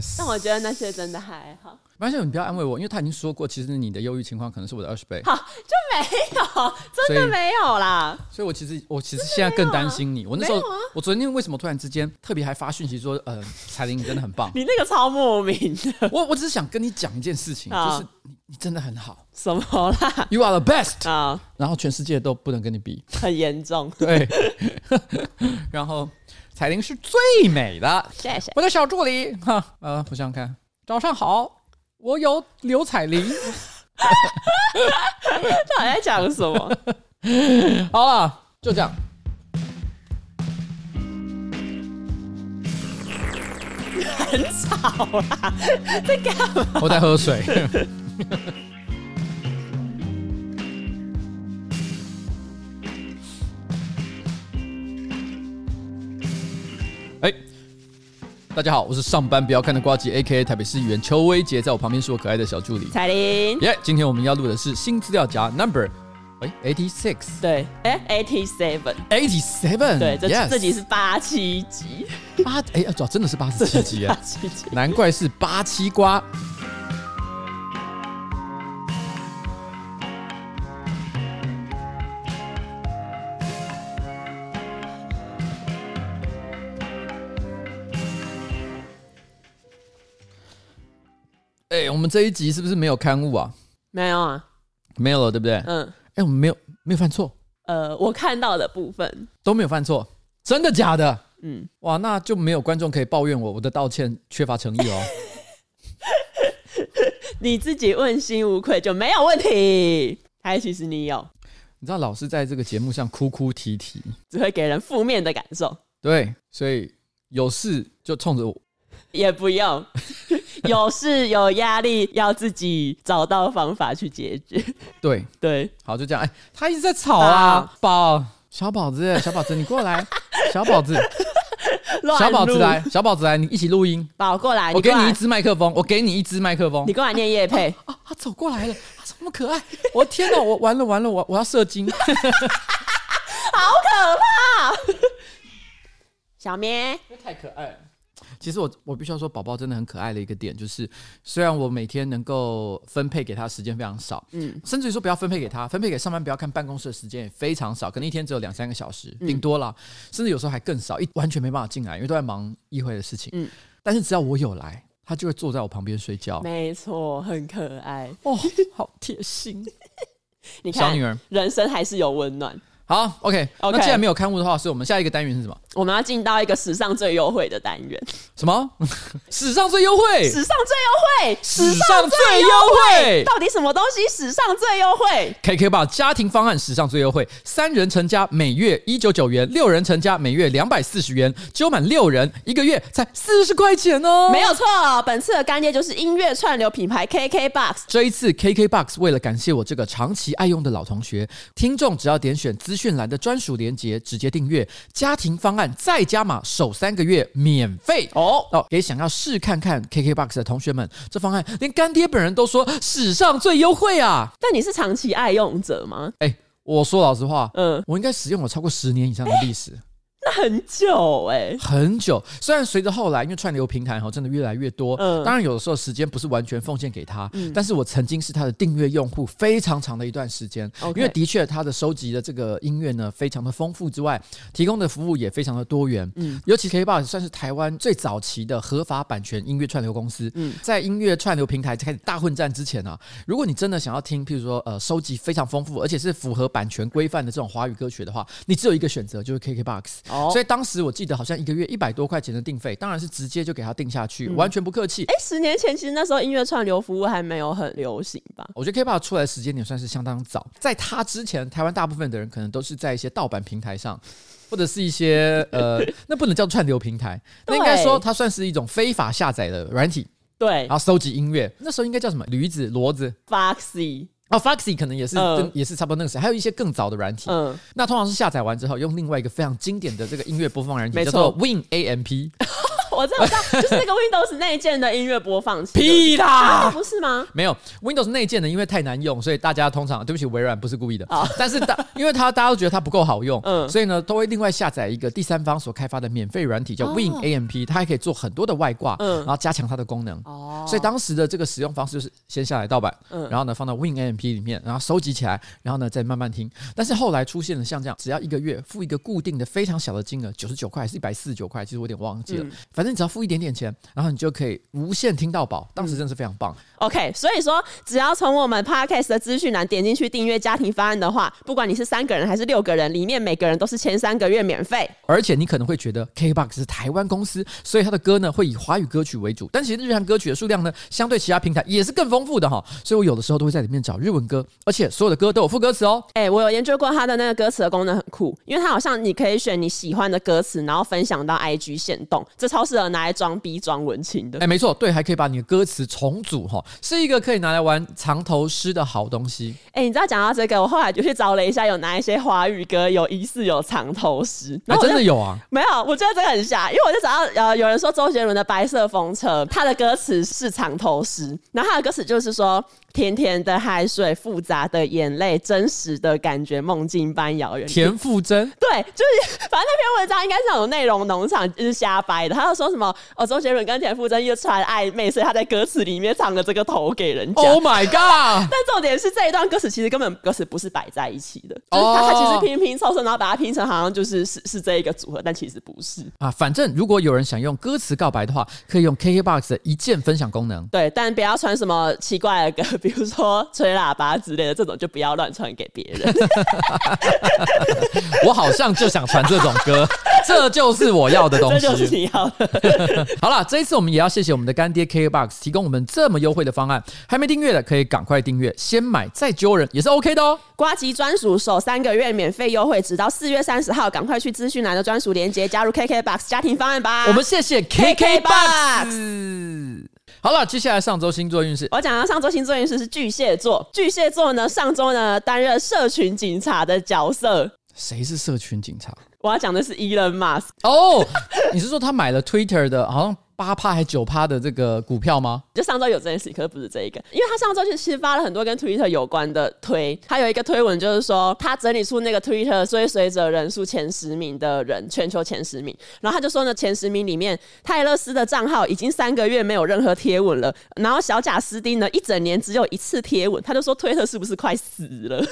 Yes，但我觉得那些真的还好。没关系，你不要安慰我，因为他已经说过，其实你的忧郁情况可能是我的二十倍。好，就没有，真的没有啦。所以，我其实我其实现在更担心你。我那时候，啊、我昨天为什么突然之间特别还发讯息说，呃，彩玲你真的很棒。你那个超莫名的。我我只是想跟你讲一件事情，就是你你真的很好。什么啦？You are the best 啊！然后全世界都不能跟你比，很严重。对。然后彩铃是最美的。谢谢。我的小助理哈，呃，我想想看，早上好。我有刘彩铃，他还在讲什么？好了，就这样。很吵啦，在干嘛？我在喝水。大家好，我是上班不要看的瓜吉，A.K.A 台北市议员邱威杰，在我旁边是我可爱的小助理。彩玲。耶，今天我们要录的是新资料夹 Number，哎，eighty six，对，哎，eighty seven，eighty seven，对，这这集是八七集，八哎，主要真的是八十七集啊，八七集，难怪是八七瓜。哎、欸，我们这一集是不是没有刊物啊？没有啊，没有了，对不对？嗯。哎、欸，我们没有没有犯错。呃，我看到的部分都没有犯错，真的假的？嗯。哇，那就没有观众可以抱怨我，我的道歉缺乏诚意哦。你自己问心无愧就没有问题。还其实你有？你知道老是在这个节目上哭哭啼啼，只会给人负面的感受。对，所以有事就冲着我。也不用，有事有压力要自己找到方法去解决。对。对，好，就这样。哎，他一直在吵啊，宝，小宝子，小宝子，你过来，小宝子，小宝子来，小宝子来，你一起录音。宝过来，我给你一支麦克风，我给你一支麦克风，你过来念夜配。啊，他走过来了，他这么可爱，我天哪，我完了完了，我我要射精，好可怕，小咩，太可爱了。其实我我必须要说，宝宝真的很可爱的一个点就是，虽然我每天能够分配给他时间非常少，嗯，甚至于说不要分配给他，分配给上班不要看办公室的时间也非常少，可能一天只有两三个小时，顶多了，甚至有时候还更少，一完全没办法进来，因为都在忙议会的事情，嗯，但是只要我有来，他就会坐在我旁边睡觉，没错，很可爱。哦，好贴心，你看，小女儿，人生还是有温暖。好，OK，OK。那既然没有刊物的话，所以我们下一个单元是什么？我们要进到一个史上最优惠的单元。什么？史上最优惠？史上最优惠？史上最优惠？到底什么东西史上最优惠？KKBOX 家庭方案史上最优惠，三人成家每月一九九元，六人成家每月两百四十元，揪满六人一个月才四十块钱哦。没有错，本次的干爹就是音乐串流品牌 KKBOX。这一次 KKBOX 为了感谢我这个长期爱用的老同学，听众只要点选资讯栏的专属链接，直接订阅家庭方案，再加码首三个月免费哦哦！给想要试看看 KKBOX 的同学们，这方案连干爹本人都说史上最优惠啊！但你是长期爱用者吗？哎，我说老实话，嗯，我应该使用了超过十年以上的历史。那很久哎、欸，很久。虽然随着后来，因为串流平台哈真的越来越多，嗯，当然有的时候时间不是完全奉献给他，嗯，但是我曾经是他的订阅用户非常长的一段时间.因为的确他的收集的这个音乐呢非常的丰富之外，提供的服务也非常的多元，嗯，尤其 KKBOX 算是台湾最早期的合法版权音乐串流公司，嗯，在音乐串流平台开始大混战之前啊，如果你真的想要听，譬如说呃收集非常丰富而且是符合版权规范的这种华语歌曲的话，你只有一个选择就是 KKBOX。哦，所以当时我记得好像一个月一百多块钱的订费，当然是直接就给他定下去，嗯、完全不客气。哎，十年前其实那时候音乐串流服务还没有很流行吧？我觉得 KKBOX 出来的时间点算是相当早，在他之前，台湾大部分的人可能都是在一些盗版平台上，或者是一些 呃，那不能叫串流平台，那应该说它算是一种非法下载的软体，对，然后收集音乐，那时候应该叫什么？驴子、骡子，Foxy。哦，Foxy 可能也是，嗯、也是差不多那个时候，还有一些更早的软体。嗯，那通常是下载完之后，用另外一个非常经典的这个音乐播放软体，叫做 Win AMP。我知道，我知道，就是那个 Windows 内建的音乐播放器。屁啦，啊，不是吗？没有 Windows 内建的，因为太难用，所以大家通常对不起，微软不是故意的。啊，但是大，因为它大家都觉得它不够好用，嗯，所以呢，都会另外下载一个第三方所开发的免费软体，叫 WinAMP，它还可以做很多的外挂，嗯，然后加强它的功能。哦，所以当时的这个使用方式就是先下载盗版，嗯，然后呢放到 WinAMP 里面，然后收集起来，然后呢再慢慢听。但是后来出现了像这样，只要一个月付一个固定的非常小的金额，九十九块还是一百四十九块，其实我有点忘记了，反正你只要付一点点钱，然后你就可以无限听到宝。当时真的是非常棒。OK，所以说只要从我们 Podcast 的资讯栏点进去订阅家庭方案的话，不管你是三个人还是六个人，里面每个人都是前三个月免费。而且你可能会觉得 KKBOX 是台湾公司，所以它的歌呢会以华语歌曲为主，但其实日韩歌曲的数量呢相对其他平台也是更丰富的哈。所以我有的时候都会在里面找日文歌，而且所有的歌都有副歌词哦。哎、欸，我有研究过它的那个歌词的功能很酷，因为它好像你可以选你喜欢的歌词，然后分享到 IG 限动，这超适合拿来装逼装文青的。哎、欸，没错，对，还可以把你的歌词重组哈，是一个可以拿来玩藏头诗的好东西。哎、欸，你知道讲到这个，我后来就去找了一下，有哪一些华语歌有疑似有藏头诗，哎、欸，真的有啊？没有，我觉得这个很瞎，因为我就找到呃，有人说周杰伦的《白色风车》，他的歌词是藏头诗，然后他的歌词就是说。甜甜的海水，复杂的眼泪，真实的感觉，梦境般遥远。田馥甄，对，就是反正那篇文章应该是有内容农场，就是瞎掰的。他就说什么哦，周杰伦跟田馥甄又传暧昧，所以他在歌词里面唱了这个头给人家。Oh my god！但重点是这一段歌词其实根本歌词不是摆在一起的，就是他他其实拼拼凑凑，然后把它拼成好像就是是是这一个组合，但其实不是啊。反正如果有人想用歌词告白的话，可以用 KKBOX 的一键分享功能。对，但不要传什么奇怪的歌。比如说吹喇叭之类的这种，就不要乱传给别人。我好像就想传这种歌，这就是我要的东西。这就是你要的。好了，这一次我们也要谢谢我们的干爹 KKBOX 提供我们这么优惠的方案。还没订阅的可以赶快订阅，先买再揪人也是 OK 的哦。瓜吉专属首三个月免费优惠，直到四月三十号，赶快去资讯栏的专属链接加入 KKBOX 家庭方案吧。我们谢谢 KKBOX。好了，接下来上周星座运势。我讲到上周星座运势是巨蟹座，巨蟹座呢，上周呢担任社群警察的角色。谁是社群警察？我要讲的是 Elon Musk。哦，你是说他买了 Twitter 的，好像？八趴还九趴的这个股票吗？就上周有这件事，可是不是这一个，因为他上周其实发了很多跟 Twitter 有关的推，他有一个推文就是说他整理出那个 Twitter 追随者人数前十名的人，全球前十名，然后他就说呢，前十名里面泰勒斯的账号已经三个月没有任何贴文了，然后小贾斯汀呢一整年只有一次贴文，他就说推特是不是快死了？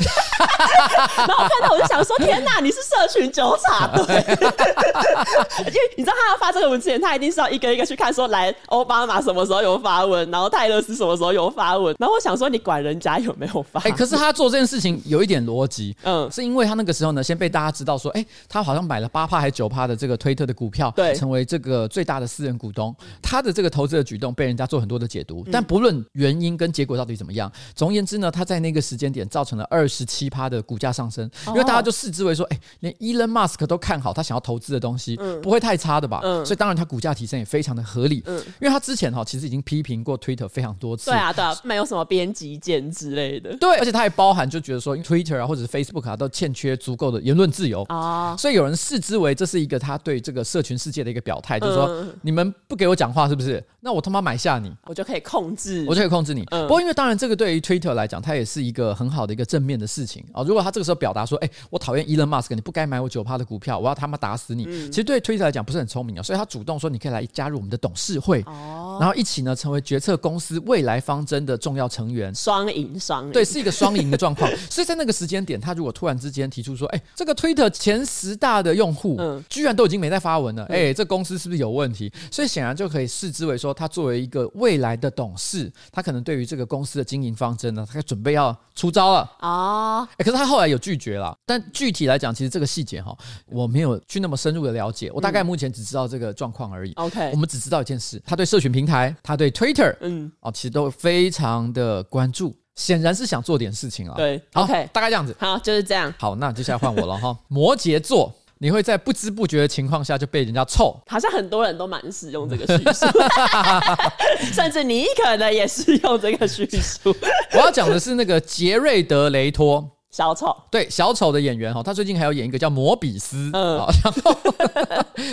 然后看到我就想说，天哪，你是社群纠察队，因为你知道他要发这个文之前，他一定是要一个一个去。看说来奥巴马什么时候有发文，然后泰勒斯什么时候有发文，然后我想说你管人家有没有发？哎、欸，可是他做这件事情有一点逻辑，嗯，是因为他那个时候呢，先被大家知道说，哎、欸，他好像买了八趴还九趴的这个推特的股票，对，成为这个最大的私人股东。他的这个投资的举动被人家做很多的解读，但不论原因跟结果到底怎么样，总而言之呢，他在那个时间点造成了二十七趴的股价上升，因为大家就视之为说，哎、欸，连 Elon Musk 都看好他想要投资的东西，不会太差的吧？嗯，所以当然他股价提升也非常的合理，嗯，因为。他之前哈其实已经批评过 Twitter 非常多次，对啊，对啊，没有什么编辑键之类的，对，而且他也包含就觉得说 Twitter 啊或者是 Facebook 啊都欠缺足够的言论自由。啊，所以有人视之为这是一个他对这个社群世界的一个表态，就是说你们不给我讲话是不是？那我他妈买下你，我就可以控制，我就可以控制你。不过因为当然这个对于 Twitter 来讲，它也是一个很好的一个正面的事情。啊。如果他这个时候表达说，哎，我讨厌 Elon Musk，你不该买我九趴的股票，我要他妈打死你，其实对 Twitter 来讲不是很聪明啊，所以他主动说你可以来加入我们的董事会，然后一起。呢，成为决策公司未来方针的重要成员，双赢双赢，对，是一个双赢的状况。所以在那个时间点，他如果突然之间提出说，哎，这个 Twitter 前十大的用户，嗯，居然都已经没在发文了，哎，这公司是不是有问题？所以显然就可以视之为说，他作为一个未来的董事，他可能对于这个公司的经营方针呢，他准备要出招了啊。哎，可是他后来有拒绝了，但具体来讲，其实这个细节哈，我没有去那么深入的了解，我大概目前只知道这个状况而已。OK，我们只知道一件事，他对社群平台。他对 Twitter，嗯，哦，其实都非常的关注，显然是想做点事情啊。对好，OK，大概这样子。好，就是这样。好，那接下来换我了哈。摩羯座，你会在不知不觉的情况下就被人家臭，好像很多人都蛮使用这个叙述，甚至你可能也是用这个叙述。我要讲的是那个杰瑞德雷托。小丑，对小丑的演员哈，他最近还有演一个叫摩比斯，嗯，然后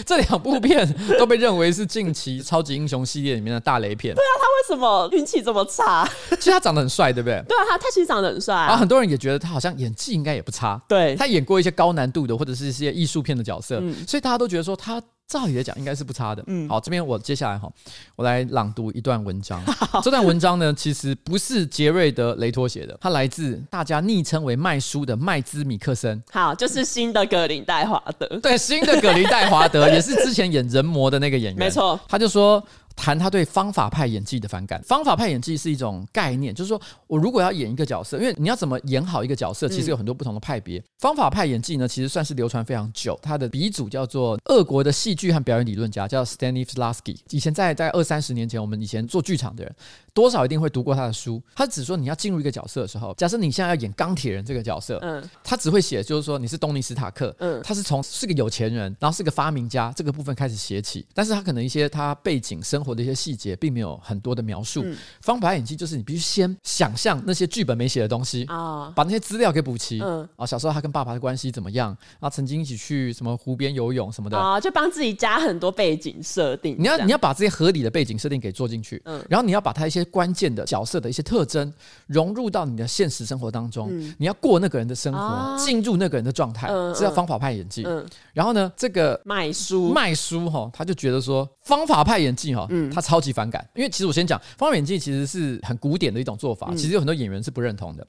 这两部片都被认为是近期超级英雄系列里面的大雷片。对啊，他为什么运气这么差？其实他长得很帅，对不对？对啊，他他其实长得很帅啊，然后很多人也觉得他好像演技应该也不差。对，他演过一些高难度的或者是一些艺术片的角色，嗯，所以大家都觉得说他。照理来讲，应该是不差的。嗯，好，这边我接下来哈，我来朗读一段文章。好这段文章呢，其实不是杰瑞德·雷托写的，它来自大家昵称为麦叔的麦兹·米克森。好，就是新的葛林戴华德。对，新的葛林戴华德 也是之前演人魔的那个演员。没错，他就说。谈他对方法派演技的反感。方法派演技是一种概念，就是说我如果要演一个角色，因为你要怎么演好一个角色，其实有很多不同的派别。嗯、方法派演技呢，其实算是流传非常久。他的鼻祖叫做俄国的戏剧和表演理论家，叫 Stanislavski。以前在在二三十年前，我们以前做剧场的人，多少一定会读过他的书。他只说你要进入一个角色的时候，假设你现在要演钢铁人这个角色，嗯，他只会写就是说你是东尼史塔克，嗯，他是从是个有钱人，然后是个发明家这个部分开始写起，但是他可能一些他背景生活的一些细节并没有很多的描述。嗯、方法演技就是你必须先想象那些剧本没写的东西啊，哦、把那些资料给补齐。嗯，啊，小时候他跟爸爸的关系怎么样？啊，曾经一起去什么湖边游泳什么的啊，就帮自己加很多背景设定。你要你要把这些合理的背景设定给做进去，嗯，然后你要把他一些。关键的角色的一些特征融入到你的现实生活当中，嗯、你要过那个人的生活，进、啊、入那个人的状态，这叫、嗯、方法派演技。嗯、然后呢，这个卖书。卖书哈，他就觉得说方法派演技哈，嗯、他超级反感，因为其实我先讲方法演技其实是很古典的一种做法，嗯、其实有很多演员是不认同的。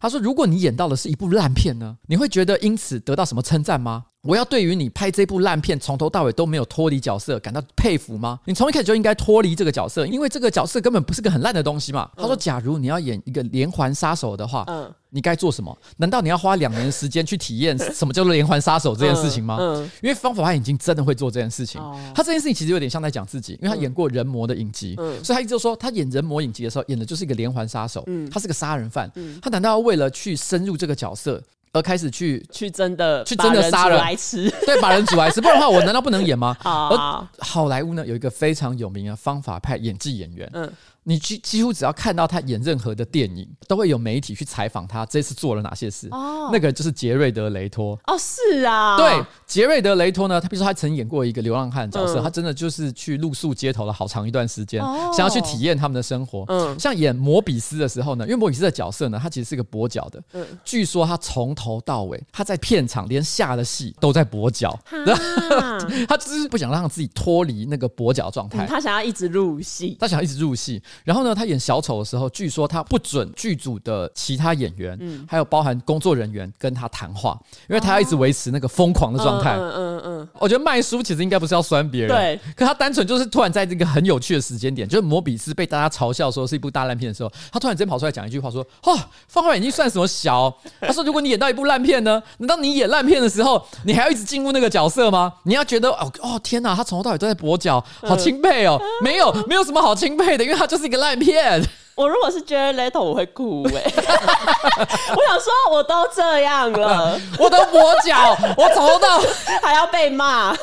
他说，如果你演到的是一部烂片呢，你会觉得因此得到什么称赞吗？我要对于你拍这部烂片从头到尾都没有脱离角色感到佩服吗？你从一开始就应该脱离这个角色，因为这个角色根本不是个很烂的东西嘛。他说，假如你要演一个连环杀手的话，嗯，你该做什么？难道你要花两年时间去体验 什么叫做连环杀手这件事情吗？嗯，因为方法派已经真的会做这件事情。他这件事情其实有点像在讲自己，因为他演过人魔的影集，所以他一直说他演人魔影集的时候演的就是一个连环杀手，他是个杀人犯，他难道要为了去深入这个角色？而开始去去真的去真的杀人来吃，对，把人煮来吃，不然的话，我难道不能演吗？而好莱坞呢，有一个非常有名的方法派演技演员，嗯。你几几乎只要看到他演任何的电影，都会有媒体去采访他这次做了哪些事。哦，那个就是杰瑞德·雷托。哦，是啊，对，杰瑞德·雷托呢，他比如说他曾演过一个流浪汉角色，嗯、他真的就是去露宿街头了好长一段时间，哦、想要去体验他们的生活。嗯，像演摩比斯的时候呢，因为摩比斯的角色呢，他其实是个跛脚的。嗯，据说他从头到尾，他在片场连下的戏都在跛脚，哈 他只是不想让自己脱离那个跛脚状态，他想要一直入戏，他想要一直入戏。然后呢，他演小丑的时候，据说他不准剧组的其他演员，嗯，还有包含工作人员跟他谈话，因为他要一直维持那个疯狂的状态。嗯嗯嗯。我觉得卖书其实应该不是要酸别人，对，可他单纯就是突然在这个很有趣的时间点，就是摩比斯被大家嘲笑说是一部大烂片的时候，他突然间跑出来讲一句话说：“哦，方法演技算什么小？”他说：“如果你演到一部烂片呢？难道你演烂片的时候，你还要一直进入那个角色吗？你要觉得哦哦天哪，他从头到尾都在跛脚，好钦佩哦。没有，没有什么好钦佩的，因为他就是一个烂片。片，我如果是 Jared Leto，我会哭哎、欸！我想说，我都这样了，我都跛脚，我从头到 还要被骂。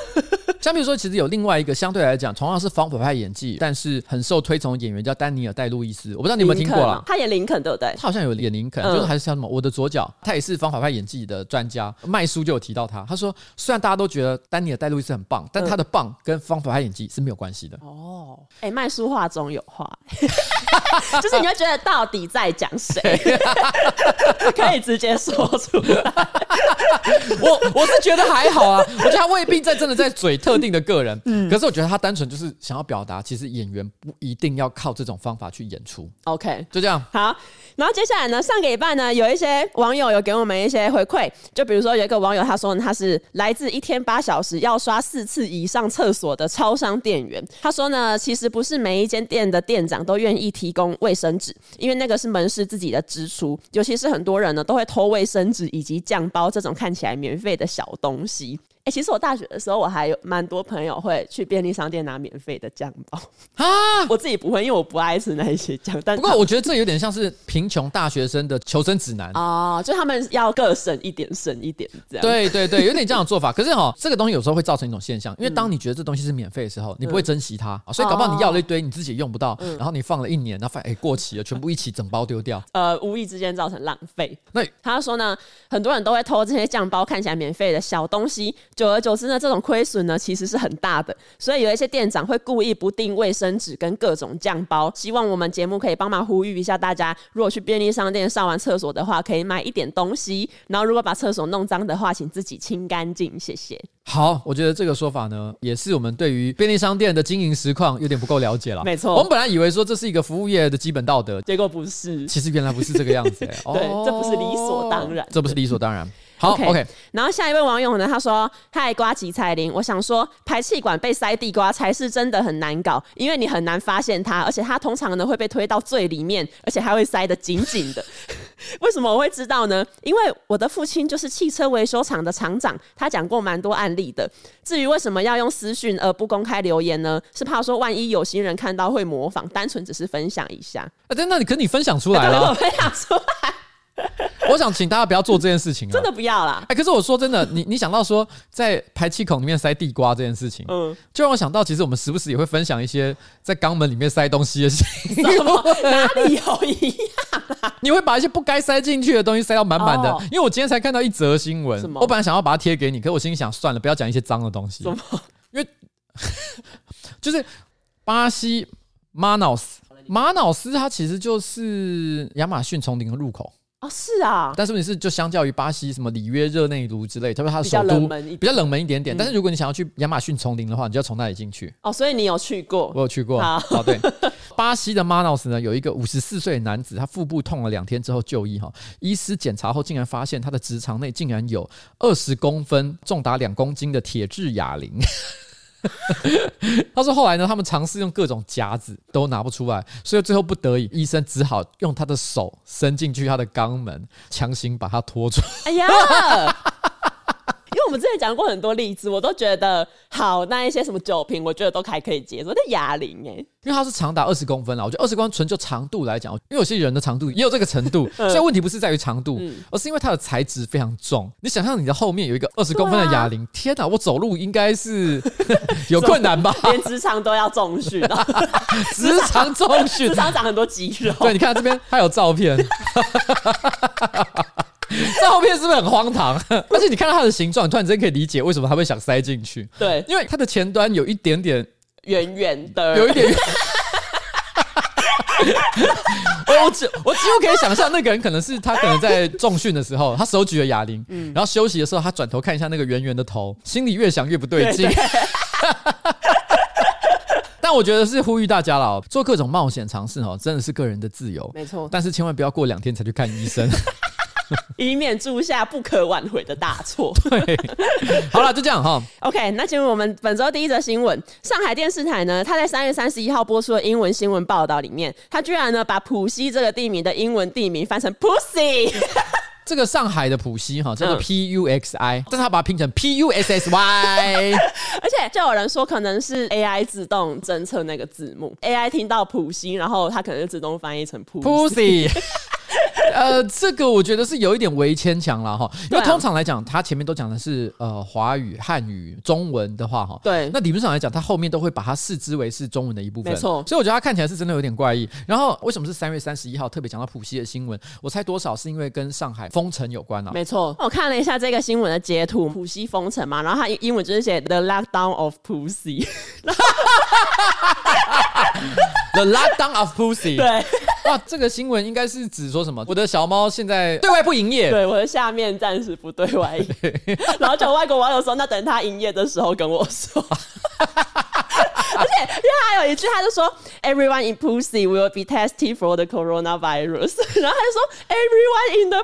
相比如说，其实有另外一个相对来讲同样是方法派演技，但是很受推崇的演员叫丹尼尔戴路易斯。我不知道你有没有听过啦？他演林肯对不对？他好像有演林肯，嗯、就是还是叫什么？我的左脚，他也是方法派演技的专家。麦叔就有提到他，他说虽然大家都觉得丹尼尔戴路易斯很棒，但他的棒跟方法派演技是没有关系的。哦，哎、欸，麦叔话中有话。就是你会觉得到底在讲谁？可以直接说出来。我我是觉得还好啊，我觉得他未必在真的在嘴特定的个人。嗯，可是我觉得他单纯就是想要表达，其实演员不一定要靠这种方法去演出。OK，就这样。好，然后接下来呢，上个礼拜呢，有一些网友有给我们一些回馈，就比如说有一个网友他说他是来自一天八小时要刷四次以上厕所的超商店员。他说呢，其实不是每一间店的店长都愿意提供卫生纸，因为那个是门市自己的支出，尤其是很多人呢都会偷卫生纸以及酱包这种看起来免费的小东西。哎、欸，其实我大学的时候，我还有蛮多朋友会去便利商店拿免费的酱包 啊。我自己不会，因为我不爱吃那一些酱。但不过我觉得这有点像是贫穷大学生的求生指南哦，就他们要各省一点，省一点这样。对对对，有点这样的做法。可是哈，这个东西有时候会造成一种现象，因为当你觉得这东西是免费的时候，你不会珍惜它，嗯、所以搞不好你要了一堆，你自己用不到，嗯、然后你放了一年，然后发现哎过期了，全部一起整包丢掉。呃，无意之间造成浪费。那他说呢，很多人都会偷这些酱包，看起来免费的小东西，久而久之呢，这种。亏损呢，其实是很大的，所以有一些店长会故意不订卫生纸跟各种酱包。希望我们节目可以帮忙呼吁一下大家，如果去便利商店上完厕所的话，可以买一点东西。然后如果把厕所弄脏的话，请自己清干净，谢谢。好，我觉得这个说法呢，也是我们对于便利商店的经营实况有点不够了解了。没错，我们本来以为说这是一个服务业的基本道德，结果不是。其实原来不是这个样子，欸。对，这不是理所当然，这不是理所当然。好，OK, okay。然后下一位网友呢，他说：“嗨，瓜吉彩铃，我想说，排气管被塞地瓜才是真的很难搞，因为你很难发现它，而且它通常呢会被推到最里面，而且还会塞得紧紧的。为什么我会知道呢？因为我的父亲就是汽车维修厂的厂长，他讲过蛮多案例的。至于为什么要用私讯而不公开留言呢？是怕说万一有心人看到会模仿，单纯只是分享一下。啊，对，那你跟你分享出来了，我分享出来。” 我想请大家不要做这件事情啊！真的不要啦！哎，可是我说真的，你你想到说在排气孔里面塞地瓜这件事情，嗯，就让我想到，其实我们时不时也会分享一些在肛门里面塞东西的事情。哪里有一样啊？你会把一些不该塞进去的东西塞到满满的。因为我今天才看到一则新闻，我本来想要把它贴给你，可是我心里想算了，不要讲一些脏的东西。因为 就是巴西马瑙斯，马瑙斯它其实就是亚马逊丛林的入口。哦，是啊，但是问题是，就相较于巴西什么里约热内卢之类，特别它的首都比较冷门一点点。但是如果你想要去亚马逊丛林的话，你就要从那里进去。哦，所以你有去过？我有去过。好，对，巴西的马瑙斯呢，有一个五十四岁的男子，他腹部痛了两天之后就医哈，医师检查后竟然发现他的直肠内竟然有二十公分、重达两公斤的铁质哑铃。他说：“后来呢，他们尝试用各种夹子都拿不出来，所以最后不得已，医生只好用他的手伸进去他的肛门，强行把他拖出。”哎呀！因为我们之前讲过很多例子，我都觉得好，那一些什么酒瓶，我觉得都还可以接受。那哑铃哎，因为它是长达二十公分了，我觉得二十公分纯就长度来讲，因为有些人的长度也有这个程度，所以问题不是在于长度，而是因为它的材质非常重。你想象你的后面有一个二十公分的哑铃，天哪，我走路应该是 有困难吧？连直肠都要重训，直肠重训，直肠长很多肌肉。对，你看这边还有照片。照片是不是很荒唐？而且你看到它的形状，突然之间可以理解为什么他会想塞进去。对，因为它的前端有一点点圆圆的，有一点圆。我我只我几乎可以想象，那个人可能是他可能在重训的时候，他手举着哑铃，嗯，然后休息的时候，他转头看一下那个圆圆的头，心里越想越不对劲。但我觉得是呼吁大家了，做各种冒险尝试哦，真的是个人的自由，没错。但是千万不要过两天才去看医生。以免铸下不可挽回的大错。对，好了，就这样哈。OK，那进入我们本周第一则新闻。上海电视台呢，他在三月三十一号播出的英文新闻报道里面，他居然呢把浦西这个地名的英文地名翻成 Pussy。这个上海的浦西哈，叫做 P U X I，但是他把它拼成 P U S S Y。而且就有人说，可能是 AI 自动侦测那个字幕，AI 听到浦西，然后它可能就自动翻译成 Pussy。呃，这个我觉得是有一点微牵强了哈，因为通常来讲，他前面都讲的是呃华语、汉语、中文的话哈，对，那理论上来讲，他后面都会把它视之为是中文的一部分，没错，所以我觉得他看起来是真的有点怪异。然后为什么是三月三十一号特别讲到浦西的新闻？我猜多少是因为跟上海封城有关啊？没错，我看了一下这个新闻的截图，浦西封城嘛，然后它英文就是写 The Lockdown of Pussy。The lockdown of Pussy。对，哇，这个新闻应该是指说什么？我的小猫现在对外不营业，对，我的下面暂时不对外营业。然后就外国网友说，那等它营业的时候跟我说。而且，因为还有一句，他就说 “Everyone in Pussy will be tested for the coronavirus”，然后他就说 “Everyone in the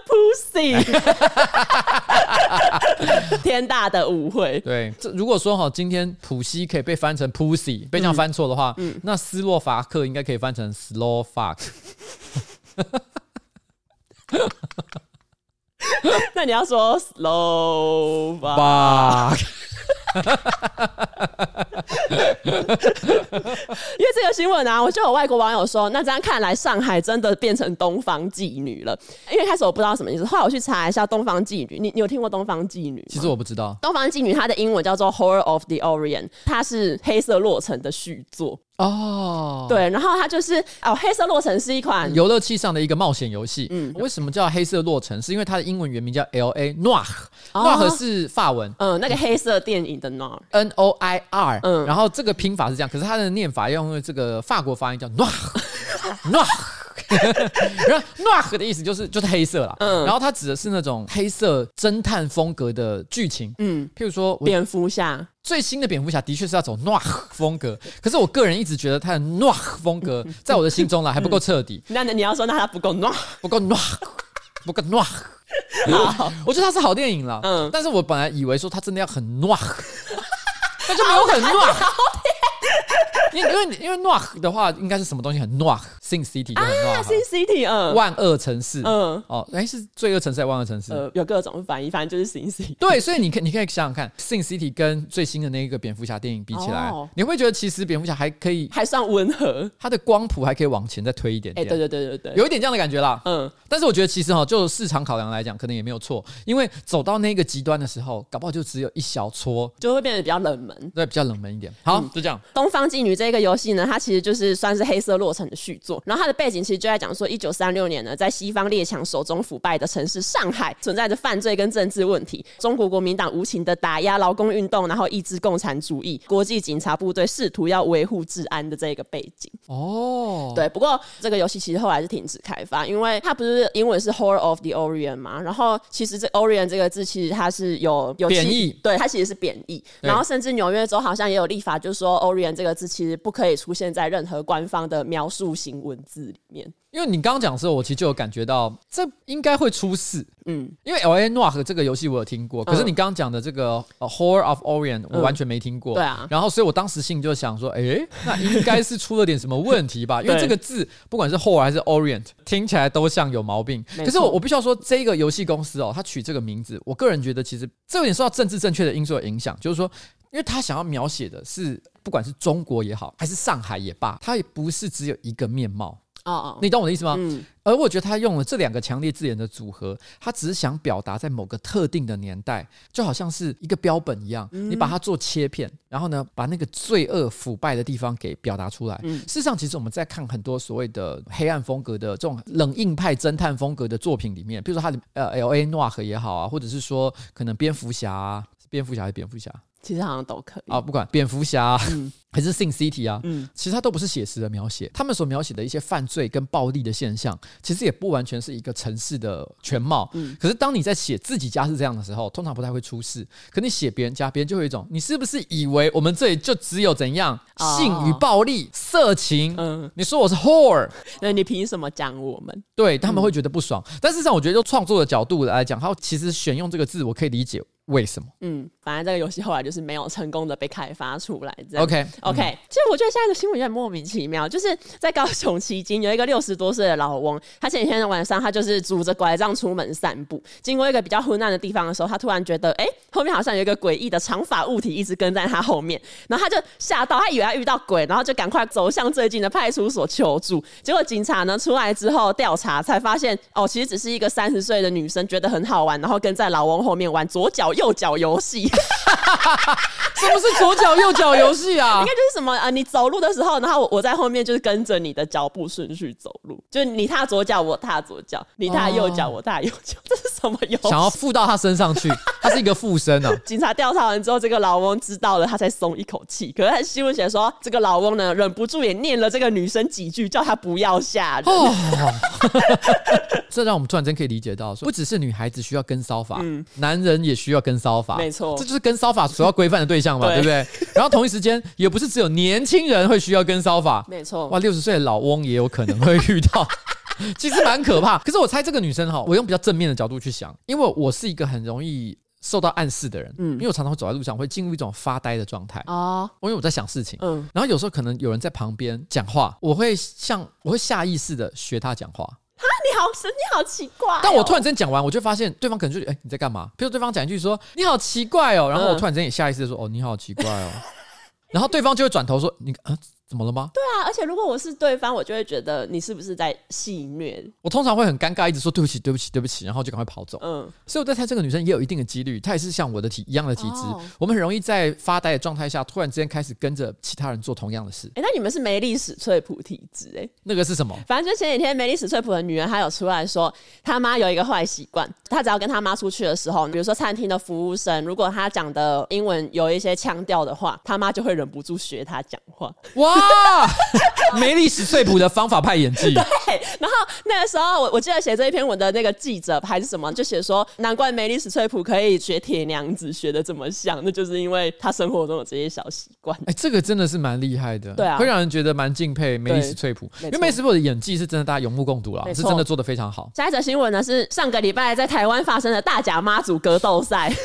Pussy”，天大的误会。对，这如果说哈，今天普西可以被翻成 Pussy，被这样翻错的话，嗯，那斯洛伐克应该可以翻成 Slow Fuck。那你要说 Slow Fuck。因为这个新闻啊，我就有外国网友说，那这样看来，上海真的变成东方妓女了。因为开始我不知道什么意思，后来我去查一下东方妓女。你你有听过东方妓女？其实我不知道，东方妓女它的英文叫做 Horror of the Orient，它是黑色洛城的续作。哦，对，然后它就是哦，黑色洛城是一款游乐器上的一个冒险游戏。嗯，为什么叫黑色洛城？是因为它的英文原名叫 L A Noir，Noir 是法文，嗯，那个黑色电影的 Noir，N O I R，嗯，然后这个拼法是这样，可是它的念法要用这个法国发音叫 Noir，Noir。然后 Noir 的意思就是就是黑色啦，嗯，然后它指的是那种黑色侦探风格的剧情，嗯，譬如说蝙蝠侠，最新的蝙蝠侠的确是要走 Noir 风格，可是我个人一直觉得他的 Noir 风格 在我的心中呢还不够彻底。那你要说那他不够 Noir，不够 Noir，不够 Noir，我觉得它是好电影了，嗯，但是我本来以为说它真的要很 Noir，但就没有很 Noir。因为因为因为 Noir 的话，应该是什么东西很 Noir，Sin City 就很 Noir，Sin City，嗯，万恶城市，嗯，哦，哎，是罪恶城市还是万恶城市？呃，有各种翻译，反正就是 Sin City。对，所以你可你可以想想看，Sin City 跟最新的那一个蝙蝠侠电影比起来，你会觉得其实蝙蝠侠还可以，还算温和，它的光谱还可以往前再推一点点。哎，对对对对对，有一点这样的感觉啦。嗯，但是我觉得其实哈，就市场考量来讲，可能也没有错，因为走到那个极端的时候，搞不好就只有一小撮，就会变得比较冷门，对，比较冷门一点。好，就这样。东方妓女这个游戏呢，它其实就是算是黑色洛城的续作，然后它的背景其实就在讲说，一九三六年呢，在西方列强手中腐败的城市上海，存在着犯罪跟政治问题，中国国民党无情的打压劳工运动，然后抑制共产主义，国际警察部队试图要维护治安的这个背景。哦，对，不过这个游戏其实后来是停止开发，因为它不是英文是 Horror of the Orient 嘛，然后其实这 Orient 这个字其实它是有有贬义，对，它其实是贬义，然后甚至纽约州好像也有立法，就是说 Orient 这个字其实不可以出现在任何官方的描述型文字里面。因为你刚刚讲的时候，我其实就有感觉到这应该会出事。嗯，因为 L.A. Noire 这个游戏我有听过，可是你刚刚讲的这个 Horror of Orient 我完全没听过。对啊，然后所以我当时心里就想说，哎，那应该是出了点什么问题吧？因为这个字不管是 Horror 还是 Orient，听起来都像有毛病。可是我我必须要说，这个游戏公司哦，它取这个名字，我个人觉得其实这有点受到政治正确的因素的影响，就是说，因为他想要描写的是不管是中国也好，还是上海也罢，它也不是只有一个面貌。哦哦，你懂我的意思吗？嗯，而我觉得他用了这两个强烈字眼的组合，他只是想表达在某个特定的年代，就好像是一个标本一样，你把它做切片，然后呢，把那个罪恶腐败的地方给表达出来。事实上，其实我们在看很多所谓的黑暗风格的这种冷硬派侦探风格的作品里面，比如说他的呃 L.A. Noire 也好啊，或者是说可能蝙蝠侠啊，蝙蝠侠还是蝙蝠侠。其实好像都可以啊，不管蝙蝠侠、啊嗯、还是 Sin City 啊，嗯，其实它都不是写实的描写，他们所描写的一些犯罪跟暴力的现象，其实也不完全是一个城市的全貌。嗯，可是当你在写自己家是这样的时候，通常不太会出事。可你写别人家，别人就会有一种，你是不是以为我们这里就只有怎样性与暴力、色情？嗯，你说我是 whore，那你凭什么讲我们？对，他们会觉得不爽。嗯、但事实上，我觉得就创作的角度来讲，他其实选用这个字，我可以理解。为什么？嗯，反正这个游戏后来就是没有成功的被开发出来。OK OK，嗯，其实我觉得现在的新闻有点莫名其妙。就是在高雄旗津有一个六十多岁的老翁，他前几天的晚上他就是拄着拐杖出门散步，经过一个比较昏暗的地方的时候，他突然觉得，哎，后面好像有一个诡异的长发物体一直跟在他后面，然后他就吓到，他以为他遇到鬼，然后就赶快走向最近的派出所求助。结果警察呢出来之后调查，才发现哦，其实只是一个三十岁的女生觉得很好玩，然后跟在老翁后面玩左脚右脚游戏。什么是左脚右脚游戏啊？应该就是什么啊？你走路的时候，然后我我在后面就是跟着你的脚步顺序走路，就是你踏左脚，我踏左脚；你踏右脚，我踏右脚。这是什么游戏？想要附到他身上去，他是一个附身啊！警察调查完之后，这个老翁知道了，他才松一口气。可是他新闻写说，这个老翁呢，忍不住也念了这个女生几句，叫她不要吓人。哦、这让我们突然间可以理解到，说不只是女孩子需要跟骚法，嗯、男人也需要跟骚法。没错，这就是跟骚法所要规范的对象嘛，对，对不对？然后同一时间，也不是只有年轻人会需要跟骚法。没错，哇，六十岁的老翁也有可能会遇到。其实蛮可怕，可是我猜这个女生哈，我用比较正面的角度去想，因为我是一个很容易受到暗示的人，嗯，因为我常常会走在路上，会进入一种发呆的状态啊，因为我在想事情，嗯，然后有时候可能有人在旁边讲话，我会像我会下意识的学他讲话。啊，你好神，你好奇怪、哦。但我突然间讲完，我就发现对方可能就哎、欸、你在干嘛？比如对方讲一句说你好奇怪哦，然后我突然间也下意识的说哦你好奇怪哦，然后对方就会转头说你啊。怎么了吗？对啊，而且如果我是对方，我就会觉得你是不是在戏虐？我通常会很尴尬，一直说对不起，对不起，对不起，然后就赶快跑走。嗯，所以我在猜这个女生也有一定的几率，她也是像我的体一样的体质。哦、我们很容易在发呆的状态下，突然之间开始跟着其他人做同样的事。哎、欸，那你们是梅丽史翠普体质？哎，那个是什么？反正就前几天梅丽史翠普的女人，她有出来说，她妈有一个坏习惯，她只要跟她妈出去的时候，比如说餐厅的服务生，如果她讲的英文有一些腔调的话，她妈就会忍不住学她讲话。哇！梅丽史翠普的方法派演技。对，然后那个时候我我记得写这一篇文的那个记者还是什么，就写说难怪梅丽史翠普可以学铁娘子学的这么像，那就是因为她生活中有这些小习惯。哎、欸，这个真的是蛮厉害的，对啊，会让人觉得蛮敬佩梅丽史翠普，因为梅丽史翠普的演技是真的大家有目共睹了，是真的做的非常好。下一则新闻呢是上个礼拜在台湾发生的大甲妈祖格斗赛。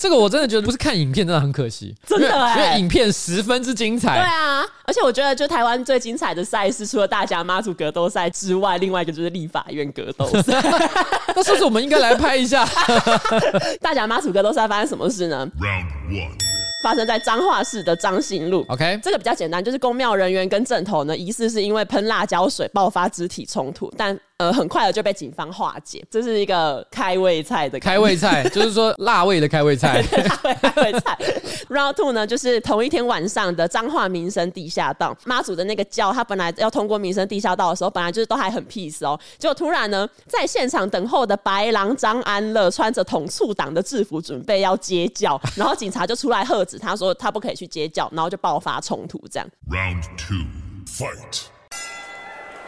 这个我真的觉得不是看影片，真的很可惜，真的哎，因为影片十分之精彩。对啊，而且我觉得就台湾最精彩的赛事，除了大甲妈祖格斗赛之外，另外一个就是立法院格斗赛。那是不是我们应该来拍一下 大甲妈祖格斗赛发生什么事呢？Round one，发生在彰化市的彰信路。OK，这个比较简单，就是公庙人员跟正头呢，疑似是因为喷辣椒水爆发肢体冲突，但。呃，很快的就被警方化解，这是一个开胃菜的开胃菜，就是说辣味的开胃菜。辣味开胃菜。Round two 呢，就是同一天晚上的彰化民生地下道，妈祖的那个轿，他本来要通过民生地下道的时候，本来就是都还很 peace 哦，结果突然呢，在现场等候的白狼张安乐穿着统促党的制服，准备要接轿，然后警察就出来喝止，他说他不可以去接轿，然后就爆发冲突，这样。Round two, fight.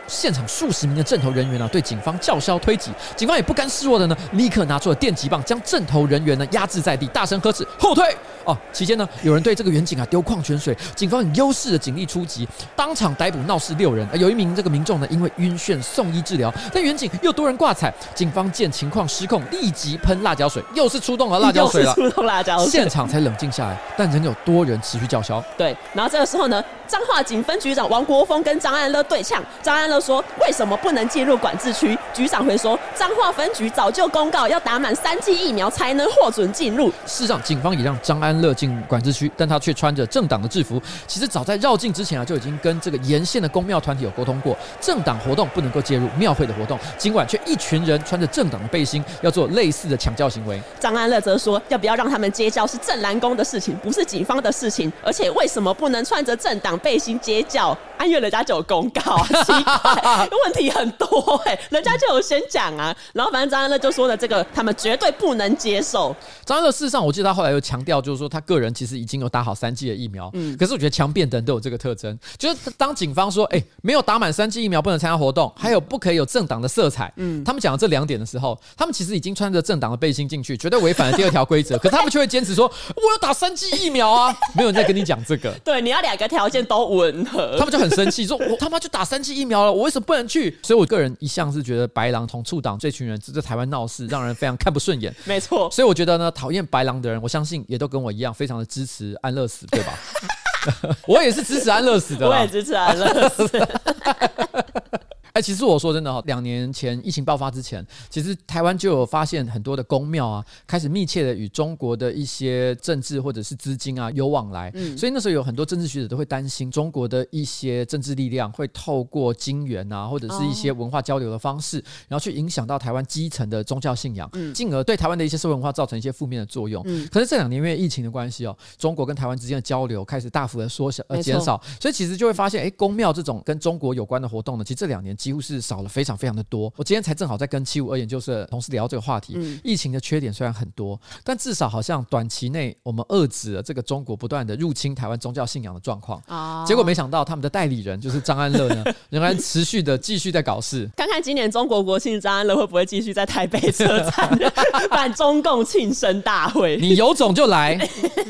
现场数十名的阵头人员呢、啊，对警方叫嚣推挤，警方也不甘示弱的呢，立刻拿出了电击棒，将阵头人员呢压制在地，大声呵斥后退。哦，期间呢，有人对这个远景啊丢矿泉水，警方以优势的警力出击，当场逮捕闹事六人。而有一名这个民众呢，因为晕眩送医治疗，但远景又多人挂彩，警方见情况失控，立即喷辣椒水，又是出动了辣椒水了，出动辣椒水，现场才冷静下来，但仍有多人持续叫嚣。对，然后这个时候呢，彰化警分局长王国峰跟张安乐对呛，张安乐说：“为什么不能进入管制区？”局长回说：“彰化分局早就公告，要打满三剂疫苗才能获准进入。”事实上，警方也让张安乐进管制区，但他却穿着政党的制服。其实早在绕境之前啊，就已经跟这个沿线的公庙团体有沟通过，政党活动不能够介入庙会的活动。尽管却一群人穿着政党的背心，要做类似的抢教行为。张安乐则说：“要不要让他们接教是镇澜宫的事情，不是警方的事情。而且为什么不能穿着政党背心接教？安岳人家就有公告啊，奇怪，问题很多哎、欸，人家就有先讲啊。然后反正张安乐就说的，这个他们绝对不能接受。张安乐事实上，我记得他后来又强调，就是说他个人其实已经有打好三剂的疫苗。嗯，可是我觉得强辩等都有这个特征，就是当警方说，哎、欸，没有打满三剂疫苗不能参加活动，还有不可以有政党的色彩。嗯，他们讲了这两点的时候，他们其实已经穿着政党的背心进去，绝对违反了第二条规则。可是他们却会坚持说，我要打三剂疫苗啊！没有人在跟你讲这个。对，你要两个条件都吻合。他们就很生气，说我他妈就打三剂疫苗了，我为什么不能去？所以我个人一向是觉得白狼同处党这群人在台湾闹事，让人非常看不顺眼。没错，所以我觉得呢，讨厌白狼的人，我相信也都跟我一样，非常的支持安乐死，对吧？我也是支持安乐死的，我也支持安乐死。哎，其实我说真的哈，两年前疫情爆发之前，其实台湾就有发现很多的公庙啊，开始密切的与中国的一些政治或者是资金啊有往来。嗯，所以那时候有很多政治学者都会担心中国的一些政治力量会透过金援啊，或者是一些文化交流的方式，然后去影响到台湾基层的宗教信仰，进而对台湾的一些社会文化造成一些负面的作用。嗯，可是这两年因为疫情的关系哦，中国跟台湾之间的交流开始大幅的缩小呃减少，所以其实就会发现，哎，公庙这种跟中国有关的活动呢，其实这两年几乎是少了非常非常的多。我今天才正好在跟七五二研究社同事聊这个话题。嗯，疫情的缺点虽然很多，但至少好像短期内我们遏制了这个中国不断的入侵台湾宗教信仰的状况。哦，结果没想到他们的代理人就是张安乐呢，仍然持续的继续在搞事。看看今年中国国庆，张安乐会不会继续在台北车站办中共庆生大会？你有种就来，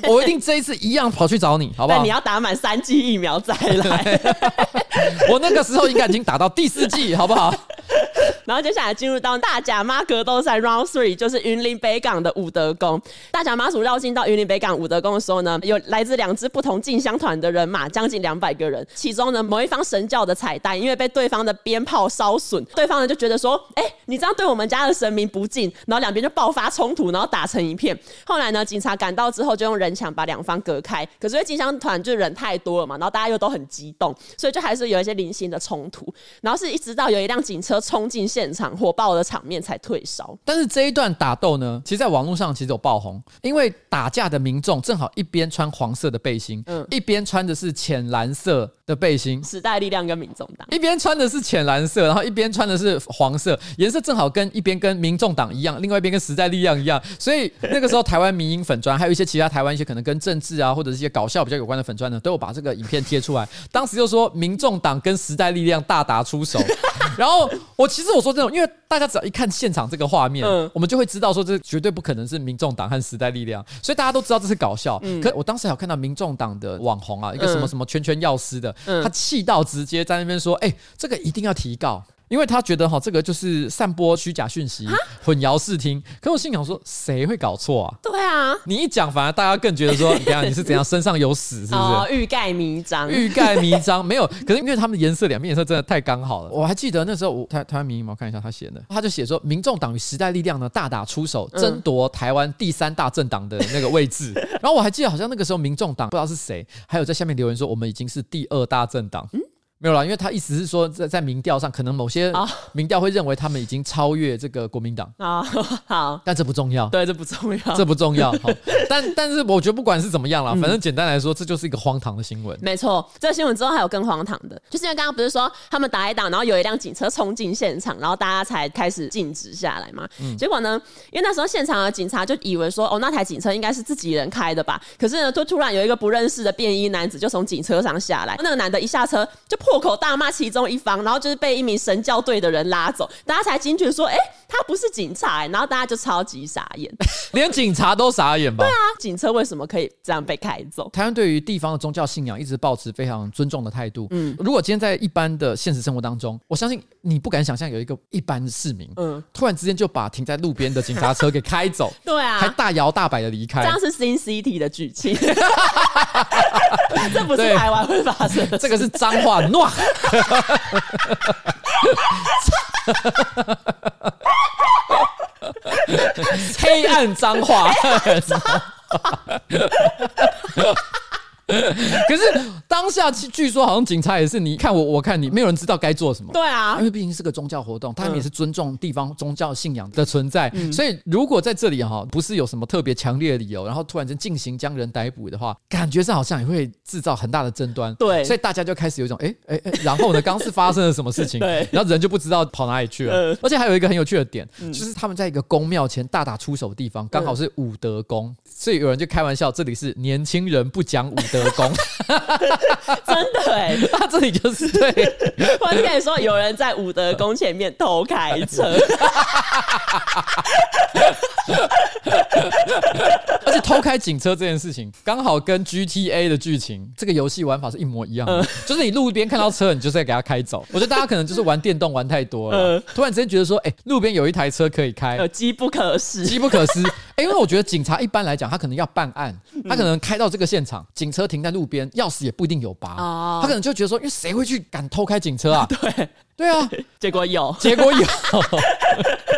我一定这一次一样跑去找你，好不好？你要打满三剂疫苗再来。我那个时候应该已经打到第四剂，好不好？然后接下来进入到大甲妈格斗赛 Round Three，就是云林北港的武德宫。大甲妈祖绕境到云林北港武德宫的时候呢，有来自两支不同进香团的人马，将近两百个人。其中呢，某一方神教的彩蛋，因为被对方的鞭炮烧损，对方呢就觉得说：“哎、你这样对我们家的神明不敬。”然后两边就爆发冲突，然后打成一片。后来呢，警察赶到之后，就用人墙把两方隔开。可是因为进香团就人太多了嘛，然后大家又都很激动，所以就还是有一些零星的冲突。然后是一直到有一辆警车 冲进现场，火爆的场面才退烧。但是这一段打斗呢，其实在网络上其实有爆红，因为打架的民众正好一边穿黄色的背心，嗯，一边穿的是浅蓝色的背心。时代力量跟民众党一边穿的是浅蓝色，然后一边穿的是黄色，颜色正好跟一边跟民众党一样，另外一边跟时代力量一样。所以那个时候台湾迷因粉专，还有一些其他台湾一些可能跟政治啊或者是一些搞笑比较有关的粉专呢，都有把这个影片贴出来。当时就说民众党跟时代力量大打出手。然后我其实我说这种，因为大家只要一看现场这个画面，嗯，我们就会知道说这绝对不可能是民众党和时代力量，所以大家都知道这是搞笑。嗯，可我当时还有看到民众党的网红啊，一个什么什么圈圈药师的，他气到直接在那边说：“哎，这个一定要提告。”因为他觉得哈，这个就是散播虚假讯息、混淆视听。可我心想说，谁会搞错啊？对啊，你一讲，反而大家更觉得说，你看你是怎样，身上有屎，是不是？哦，欲盖弥彰，欲盖弥彰，没有。可是因为他们的颜色，两面颜色真的太刚好了。我还记得那时候，我台台湾民意嘛，我看一下他写的，他就写说，民众党与时代力量呢大打出手，争夺台湾第三大政党的那个位置。然后我还记得，好像那个时候民众党不知道是谁，还有在下面留言说，我们已经是第二大政党。嗯。没有啦，因为他意思是说，在在民调上，可能某些民调会认为他们已经超越这个国民党啊。好，但这不重要。对，这不重要，这不重要。好，但但是我觉得不管是怎么样啦，反正简单来说，这就是一个荒唐的新闻。没错，这个新闻之后还有更荒唐的，就是因为刚刚不是说他们打一打，然后有一辆警车冲进现场，然后大家才开始静止下来嘛。结果呢，因为那时候现场的警察就以为说，哦，那台警车应该是自己人开的吧？可是呢，就突然有一个不认识的便衣男子就从警车上下来，那个男的一下车就破口大骂其中一方，然后就是被一名神教队的人拉走，大家才惊觉说：“哎、欸，他不是警察、欸。”然后大家就超级傻眼，连警察都傻眼吧？对啊，警车为什么可以这样被开走？台湾对于地方的宗教信仰一直保持非常尊重的态度。嗯，如果今天在一般的现实生活当中，我相信你不敢想象有一个一般的市民，嗯，突然之间就把停在路边的警察车给开走，对啊，还大摇大摆的离开，这样是 Sin City 的剧情，这不是台湾会发生的，这个是脏话乱。黑暗脏话。可是当下据说好像警察也是你看我我看你，没有人知道该做什么。对啊，因为毕竟是个宗教活动，他们也是尊重地方宗教信仰的存在。所以如果在这里哈，不是有什么特别强烈的理由，然后突然间进行将人逮捕的话，感觉上好像也会制造很大的争端。对，所以大家就开始有一种哎哎哎，然后呢，刚是发生了什么事情？对，然后人就不知道跑哪里去了。而且还有一个很有趣的点，就是他们在一个宫庙前大打出手的地方，刚好是武德宫，所以有人就开玩笑，这里是年轻人不讲武德。功 真的哎，他 这里就是对。我跟你说，有人在武德宫前面偷开车，而且偷开警车这件事情，刚好跟 GTA 的剧情这个游戏玩法是一模一样的。就是你路边看到车，你就是在给他开走。我觉得大家可能就是玩电动玩太多了，突然之间觉得说，哎，路边有一台车可以开，机不可失，机不可失。哎，因为我觉得警察一般来讲，他可能要办案，他可能开到这个现场，警车停在路边，钥匙也不一定有拔，他可能就觉得说，因为谁会去敢偷开警车啊？对。对啊，结果有，结果有。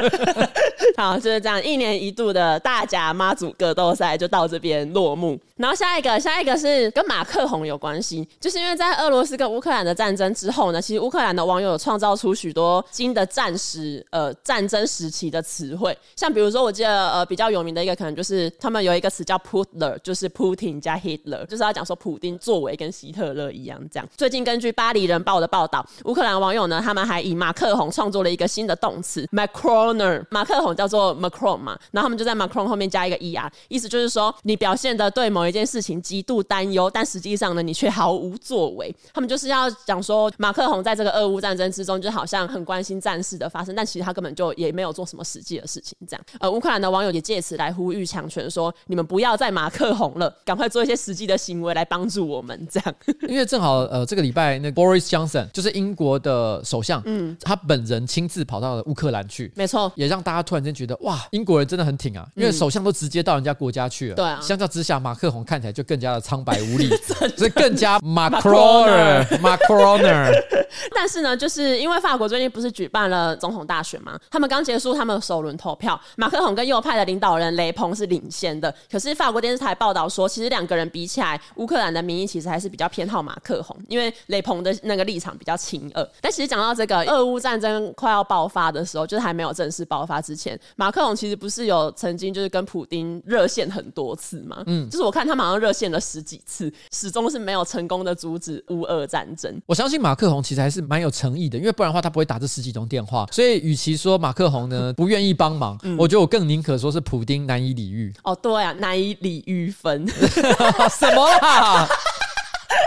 好，就是这样，一年一度的大甲妈祖格斗赛就到这边落幕。然后下一个，下一个是跟马克宏有关系，就是因为在俄罗斯跟乌克兰的战争之后呢，其实乌克兰的网友创造出许多新的战时呃战争时期的词汇，像比如说，我记得呃比较有名的一个，可能就是他们有一个词叫 Putler，就是 Putin 加 Hitler，就是要讲说普丁作为跟希特勒一样这样。最近根据巴黎人报的报道，乌克兰网友呢。他们还以马克宏创作了一个新的动词 Macron 马克宏叫做 Macron 嘛，然后他们就在 Macron 后面加一个 er，意思就是说你表现的对某一件事情极度担忧，但实际上呢，你却毫无作为。他们就是要讲说，马克宏在这个俄乌战争之中，就好像很关心战事的发生，但其实他根本就也没有做什么实际的事情。这样，呃，乌克兰的网友也借此来呼吁强权说，你们不要再马克宏了，赶快做一些实际的行为来帮助我们。这样，因为正好呃，这个礼拜那个 Boris Johnson 就是英国的首相，嗯，他本人亲自跑到了乌克兰去，没错，也让大家突然间觉得哇，英国人真的很挺啊，因为首相都直接到人家国家去了，对啊，相较之下，马克宏看起来就更加的苍白无力，所以更加 Macroner Macroner。但是呢，就是因为法国最近不是举办了总统大选嘛，他们刚结束他们首轮投票，马克宏跟右派的领导人雷鹏是领先的，可是法国电视台报道说，其实两个人比起来，乌克兰的民意其实还是比较偏好马克宏，因为雷鹏的那个立场比较亲俄。但其实讲到这个俄乌战争快要爆发的时候，就是还没有正式爆发之前，马克龙其实不是有曾经就是跟普丁热线很多次嘛？嗯，就是我看他们好像热线了十几次，始终是没有成功的阻止乌俄战争。我相信马克龙其实还是蛮有诚意的，因为不然的话他不会打这十几通电话。所以与其说马克龙呢 不愿意帮忙，嗯、我觉得我更宁可说是普丁难以理喻。哦，对啊，难以理喻分 什么啦？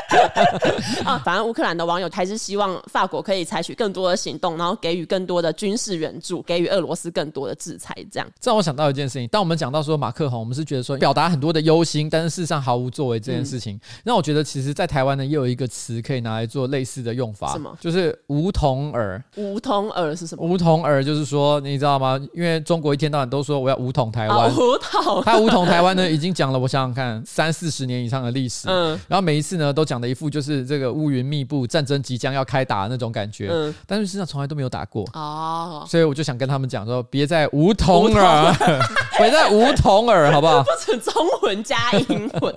啊，反正乌克兰的网友还是希望法国可以采取更多的行动，然后给予更多的军事援助，给予俄罗斯更多的制裁。这样，这让我想到一件事情。当我们讲到说马克宏，我们是觉得说表达很多的忧心，但是事实上毫无作为这件事情。嗯、那我觉得，其实，在台湾呢，也有一个词可以拿来做类似的用法，什么？就是梧桐耳。梧桐耳是什么？梧桐耳就是说，你知道吗？因为中国一天到晚都说我要武统台湾，啊、武统。他武统台湾呢，已经讲了，我想想看，三四十年以上的历史。嗯，然后每一次呢，都讲的一副就是这个乌云密布，战争即将要开打的那种感觉。嗯，但是实际上从来都没有打过。哦，所以我就想跟他们讲说，别再梧桐耳，别再梧桐耳，好不好？不准中文加英文。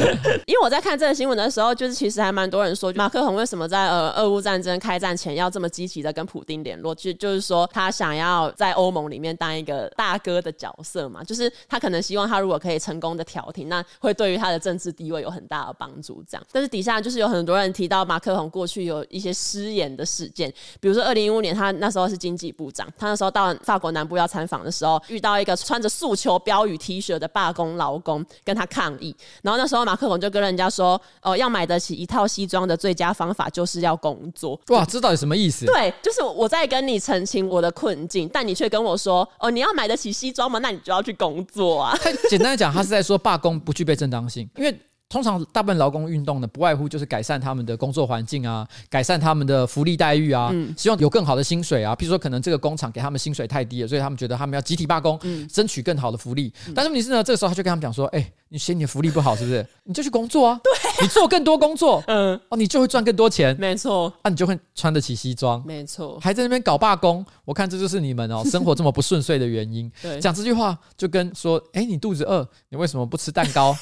因为我在看这个新闻的时候，就是其实还蛮多人说，马克宏为什么在呃俄乌战争开战前要这么积极的跟普丁联络？就就是说他想要在欧盟里面当一个大哥的角色嘛，就是他可能希望他如果可以成功的调停，那会对于他的政治地位有很大的帮助。这样，但是底下就是有很多人提到马克宏过去有一些失言的事件，比如说二零一五年他那时候是经济部长，他那时候到法国南部要参访的时候，遇到一个穿着诉求标语 T 恤的罢工劳工跟他抗议，然后那时候马克宏就跟人家说，哦，要买得起一套西装的最佳方法就是要工作。哇，这到底什么意思？对，就是我在跟你澄清我的困境，但你却跟我说，哦，你要买得起西装吗？那你就要去工作啊。他 简单的讲，他是在说罢工不具备正当性，因为。通常大部分劳工运动呢，不外乎就是改善他们的工作环境啊，改善他们的福利待遇啊，嗯、希望有更好的薪水啊。譬如说，可能这个工厂给他们薪水太低了，所以他们觉得他们要集体罢工，嗯、争取更好的福利。嗯、但是问题是呢，这个时候他就跟他们讲说：“哎、欸，你嫌你的福利不好是不是？你就去工作啊，对啊，你做更多工作，嗯，哦，你就会赚更多钱，没错，啊，你就会穿得起西装，没错，还在那边搞罢工。我看这就是你们哦 生活这么不顺遂的原因。对，讲这句话就跟说：哎、欸，你肚子饿，你为什么不吃蛋糕？”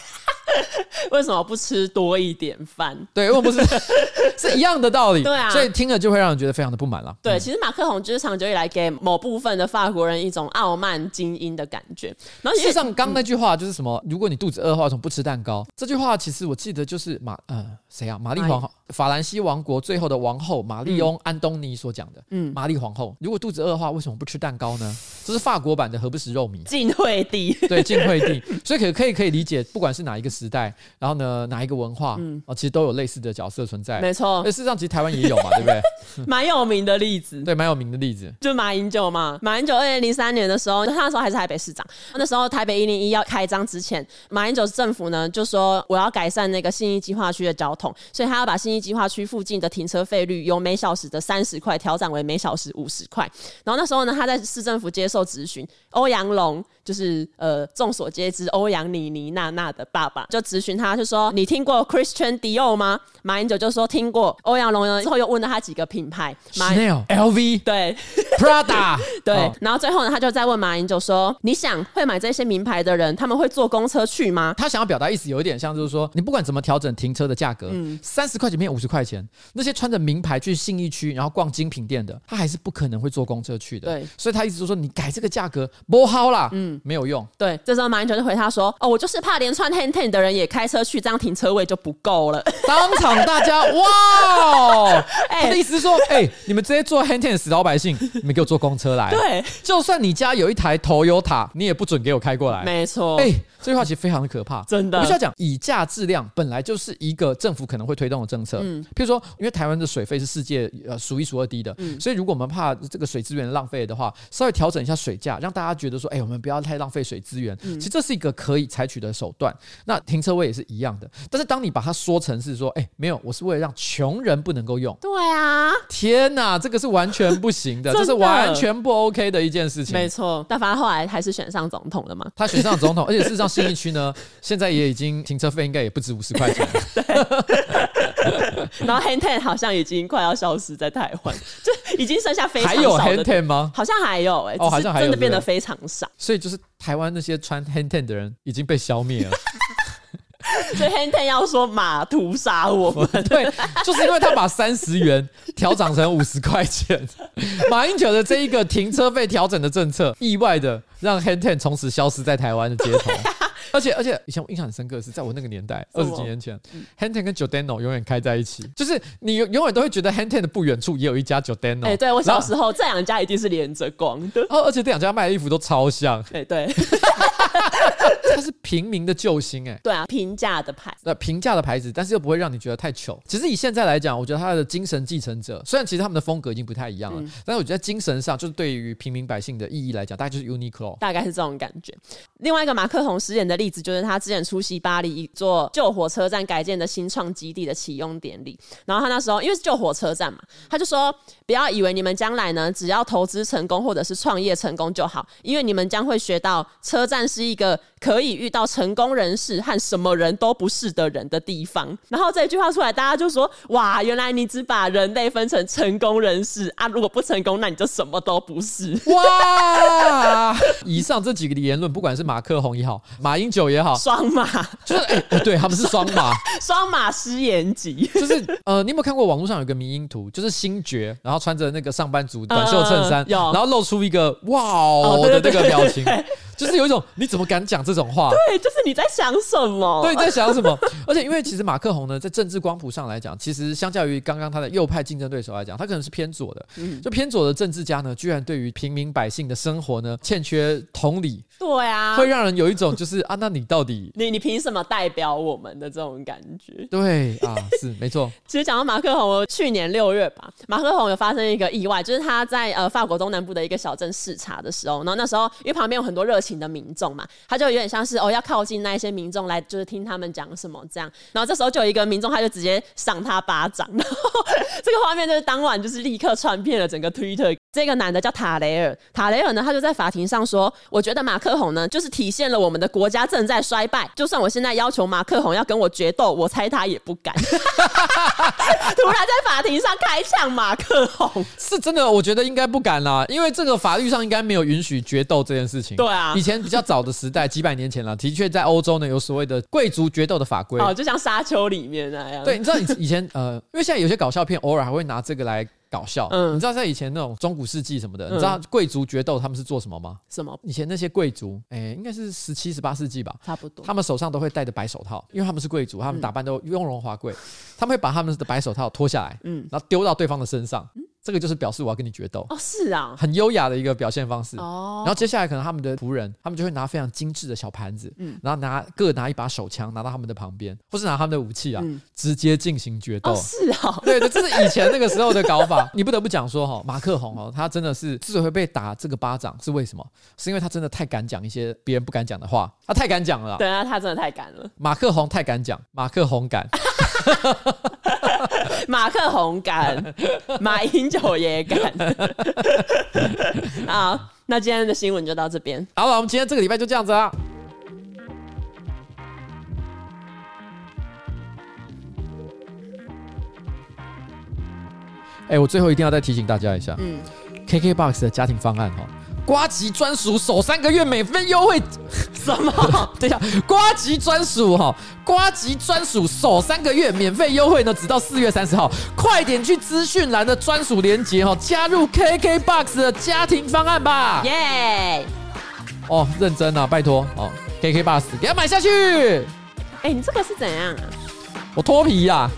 为什么不吃多一点饭？对，因为不是 是一样的道理。对啊，所以听了就会让人觉得非常的不满了。对，其实马克宏就是长久以来给某部分的法国人一种傲慢精英的感觉。然后事实上，刚那句话就是什么？嗯、如果你肚子饿的话，为什么不吃蛋糕？这句话其实我记得就是马呃谁啊？玛丽皇后，法兰西王国最后的王后玛丽翁安东尼所讲的。嗯，玛丽皇后如果肚子饿的话，为什么不吃蛋糕呢？这是法国版的何不食肉糜？晋惠帝。对，晋惠帝。所以可可以可以理解，不管是哪一个时代。然后呢，哪一个文化，嗯，其实都有类似的角色存在。没错，事实上，其实台湾也有嘛，对不对？蛮有名的例子，对，蛮有名的例子，就马英九嘛。马英九二零零三年的时候，他那时候还是台北市长。那时候台北一零一要开张之前，马英九政府呢就说我要改善那个信义计划区的交通，所以他要把信义计划区附近的停车费率由每小时的三十块调整为每小时五十块。然后那时候呢，他在市政府接受质询，欧阳龙就是呃众所皆知欧阳妮妮娜娜的爸爸，就咨询他，就说你听过 Christian Dior 吗？马英九就说听过。欧阳龙呢之后又问了他几个品牌，Chanel、LV，对，Prada，对。哦、然后最后呢，他就再问马英九说：“你想会买这些名牌的人，他们会坐公车去吗？”他想要表达意思有一点像，就是说你不管怎么调整停车的价格，嗯，三十块钱变五十块钱，那些穿着名牌去信义区然后逛精品店的，他还是不可能会坐公车去的。对，所以他一直就说你改这个价格不好啦，嗯，没有用。对，这时候马英九就回他说：“哦，我就是怕连穿 hand Ten 的人也开车去，这样停车位就不够了。”当场大家哇，他的意思是说，哎、欸，你们这些做 hand Ten 的死老百姓，你们给我坐公车来。对，就算你家有一台 Toyota，你也不准给我开过来。没错。哎，这句话其实非常的可怕，真的。我必须要讲，以价质量本来就是一个政府可能会推动的政策。嗯，譬如说，因为台湾的水费是世界呃数一数二低的，嗯，所以如果我们怕这个水资源浪费的话，稍微调整一下水价，让大家觉得说，哎，我们不要太浪费水资源。其实这是一个可以采取的手段。那停车位也是一样的，但是当你把它说成是说，哎，没有，我是为了让穷人不能够用。对啊，天哪，这个是完全不行的，这是完全不 OK 的一件事情。没错，但反正后来还是选上总统了嘛。他选上总统，而且事实上信义区呢，现在也已经停车费应该也不止五十块钱。对。然后 hand ten 好像已经快要消失在台湾，就已经剩下非常少的。还有 Hang Ten 吗？好像还有哎、欸，哦，好像还有，真的变得非常少。所以就是台湾那些穿 hand Ten 的人已经被消灭了。所以 hand Ten 要说马屠杀我们，对，就是因为他把三十元调涨成五十块钱。马英九的这一个停车费调整的政策，意外的让 hand Ten 从此消失在台湾的街头。而 且而且，以前我印象很深刻的是，在我那个年代，二十几年前，Hang Ten 跟 Giordano 永远开在一起，就是你永远都会觉得 Hang Ten 的不远处也有一家 Giordano。哎，对我小时候，这两家一定是连着逛的。哦，而且这两家卖的衣服都超像。哎，对。它是平民的救星，哎，对啊，平价的牌，呃平价的牌子，但是又不会让你觉得太糗。其实以现在来讲，我觉得他的精神继承者，虽然其实他们的风格已经不太一样了，嗯、但是我觉得精神上，就是对于平民百姓的意义来讲，大概就是 Uniqlo，大概是这种感觉。另外一个马克宏饰演的例子，就是他之前出席巴黎一座旧火车站改建的新创基地的启用典礼，然后他那时候因为是旧火车站嘛，他就说不要以为你们将来呢，只要投资成功或者是创业成功就好，因为你们将会学到车站是一个可以遇到成功人士和什么人都不是的人的地方。然后这一句话出来，大家就说：哇，原来你只把人类分成成功人士啊！如果不成功，那你就什么都不是。哇！以上这几个言论，不管是马克宏也好，马英九也好，双马就是哎、欸，对，他们是双马，双马失言集。就是呃，你有没有看过网络上有个迷因图，就是星爵，然后穿着那个上班族短袖衬衫，然后露出一个哇哦的那个表情。就是有一种你怎么敢讲这种话？对，就是你在想什么？对，你在想什么？而且因为其实马克宏呢，在政治光谱上来讲，其实相较于刚刚他的右派竞争对手来讲，他可能是偏左的。嗯，就偏左的政治家呢，居然对于平民百姓的生活呢，欠缺同理。对啊，会让人有一种就是啊，那你到底 你你凭什么代表我们的这种感觉？对啊，是没错。其实讲到马克宏，去年六月吧，马克宏有发生一个意外，就是他在呃法国东南部的一个小镇视察的时候，然后那时候因为旁边有很多热情。的民众嘛，他就有点像是哦，要靠近那一些民众来，就是听他们讲什么这样。然后这时候就有一个民众，他就直接赏他巴掌，然后这个画面就是当晚就是立刻传遍了整个 Twitter。这个男的叫塔雷尔，塔雷尔呢，他就在法庭上说：“我觉得马克宏呢，就是体现了我们的国家正在衰败。就算我现在要求马克宏要跟我决斗，我猜他也不敢。”突然在法庭上开枪，马克宏是真的，我觉得应该不敢啦，因为这个法律上应该没有允许决斗这件事情。对啊，以前比较早的时代，几百年前了，的确在欧洲呢有所谓的贵族决斗的法规。哦，就像沙丘里面那样。对，你知道以以前呃，因为现在有些搞笑片偶尔还会拿这个来。搞笑，嗯，你知道在以前那种中古世纪什么的，嗯、你知道贵族决斗他们是做什么吗？什么？以前那些贵族，哎、欸，应该是十七、十八世纪吧，差不多。他们手上都会戴着白手套，因为他们是贵族，他们打扮都雍容华贵，嗯、他们会把他们的白手套脱下来，嗯，然后丢到对方的身上。嗯这个就是表示我要跟你决斗哦，是啊，很优雅的一个表现方式哦。然后接下来可能他们的仆人，他们就会拿非常精致的小盘子，嗯，然后拿各拿一把手枪，拿到他们的旁边，或是拿他们的武器啊，嗯、直接进行决斗。哦，是啊，对 对，这是以前那个时候的搞法。你不得不讲说哈，马克宏哦，他真的是之所以被打这个巴掌，是为什么？是因为他真的太敢讲一些别人不敢讲的话，他太敢讲了。对啊，他真的太敢了。马克宏太敢讲，马克宏敢。马克宏敢，马英九也敢。好，那今天的新闻就到这边。好了，我们今天这个礼拜就这样子啊。哎、欸，我最后一定要再提醒大家一下，嗯，KKBOX 的家庭方案哈。呱吉专属首三个月免费优惠，什么？等一下，瓜吉专属哈，瓜吉专属首三个月免费优惠呢，直到四月三十号，快点去资讯栏的专属链接哈，加入 KKBOX 的家庭方案吧！耶！哦，认真啊，拜托哦，KKBOX 给他买下去。哎，你这个是怎样啊？我脱皮呀，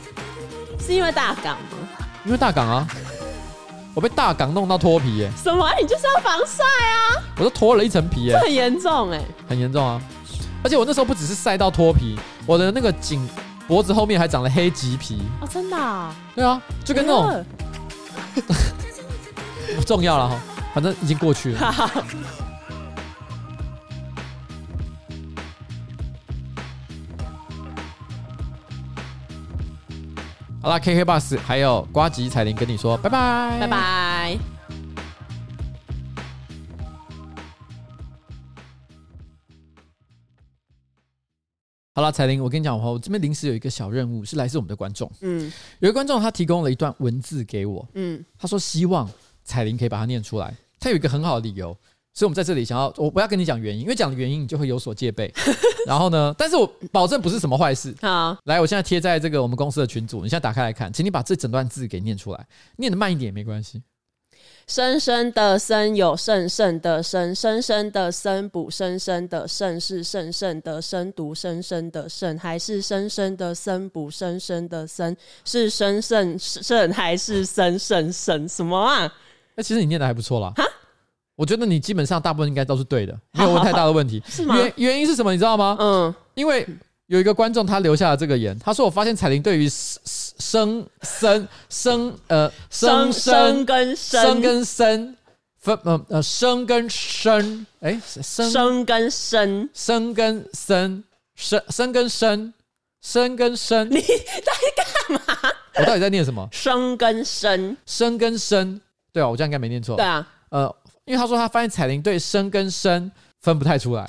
是因为大港吗？因为大港啊。我被大港弄到脱皮耶！什么？你就是要防晒啊！我都脱了一层皮耶，很严重哎，很严重啊！而且我那时候不只是晒到脱皮，我的那个颈脖子后面还长了黑棘皮哦，真的？啊？对啊，就跟那种 不重要了哈，反正已经过去了。好啦，KK Bus 还有瓜吉彩铃跟你说拜拜，拜拜。好了，彩铃，我跟你讲话，我这边临时有一个小任务，是来自我们的观众。嗯，有一个观众他提供了一段文字给我，嗯，他说希望彩铃可以把它念出来，他有一个很好的理由。所以，我们在这里想要，我不要跟你讲原因，因为讲的原因你就会有所戒备。然后呢，但是我保证不是什么坏事。好，来，我现在贴在这个我们公司的群组，你现在打开来看，请你把这整段字给念出来，念的慢一点也没关系。深深的深有深深的深，深深的深补深深的深是深深的深读深深的深，还是深深的深补深深的深是深深深还是深深深什么啊？那其实你念的还不错啦。我觉得你基本上大部分应该都是对的，没有问太大的问题。是吗？原原因是什么？你知道吗？嗯，因为有一个观众他留下了这个言，他说：“我发现彩铃对于生生生呃生生跟生跟生分呃呃生跟生哎生生跟生生跟生生生跟生生跟生，你 在干嘛？我到底在念什么？生跟生生跟生，对啊，我这样应该没念错。对啊，呃。因为他说他发现彩铃对声跟声分不太出来，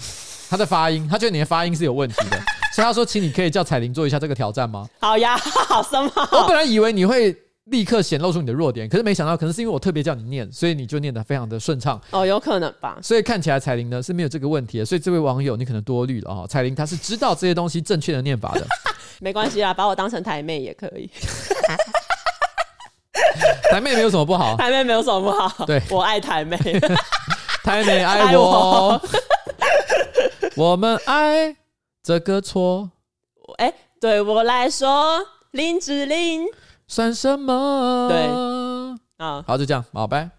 他的发音，他觉得你的发音是有问题的，所以他说，请你可以叫彩铃做一下这个挑战吗？好呀，好什么？我本来以为你会立刻显露出你的弱点，可是没想到，可能是因为我特别叫你念，所以你就念得非常的顺畅。哦，有可能吧。所以看起来彩铃呢是没有这个问题的，所以这位网友你可能多虑了啊。彩铃她是知道这些东西正确的念法的，没关系啦，把我当成台妹也可以。台妹没有什么不好，台妹没有什么不好。对，我爱台妹，台妹爱我，我们爱这个错。哎、欸，对我来说，林志玲算什么？对，啊，好，就这样，好，拜。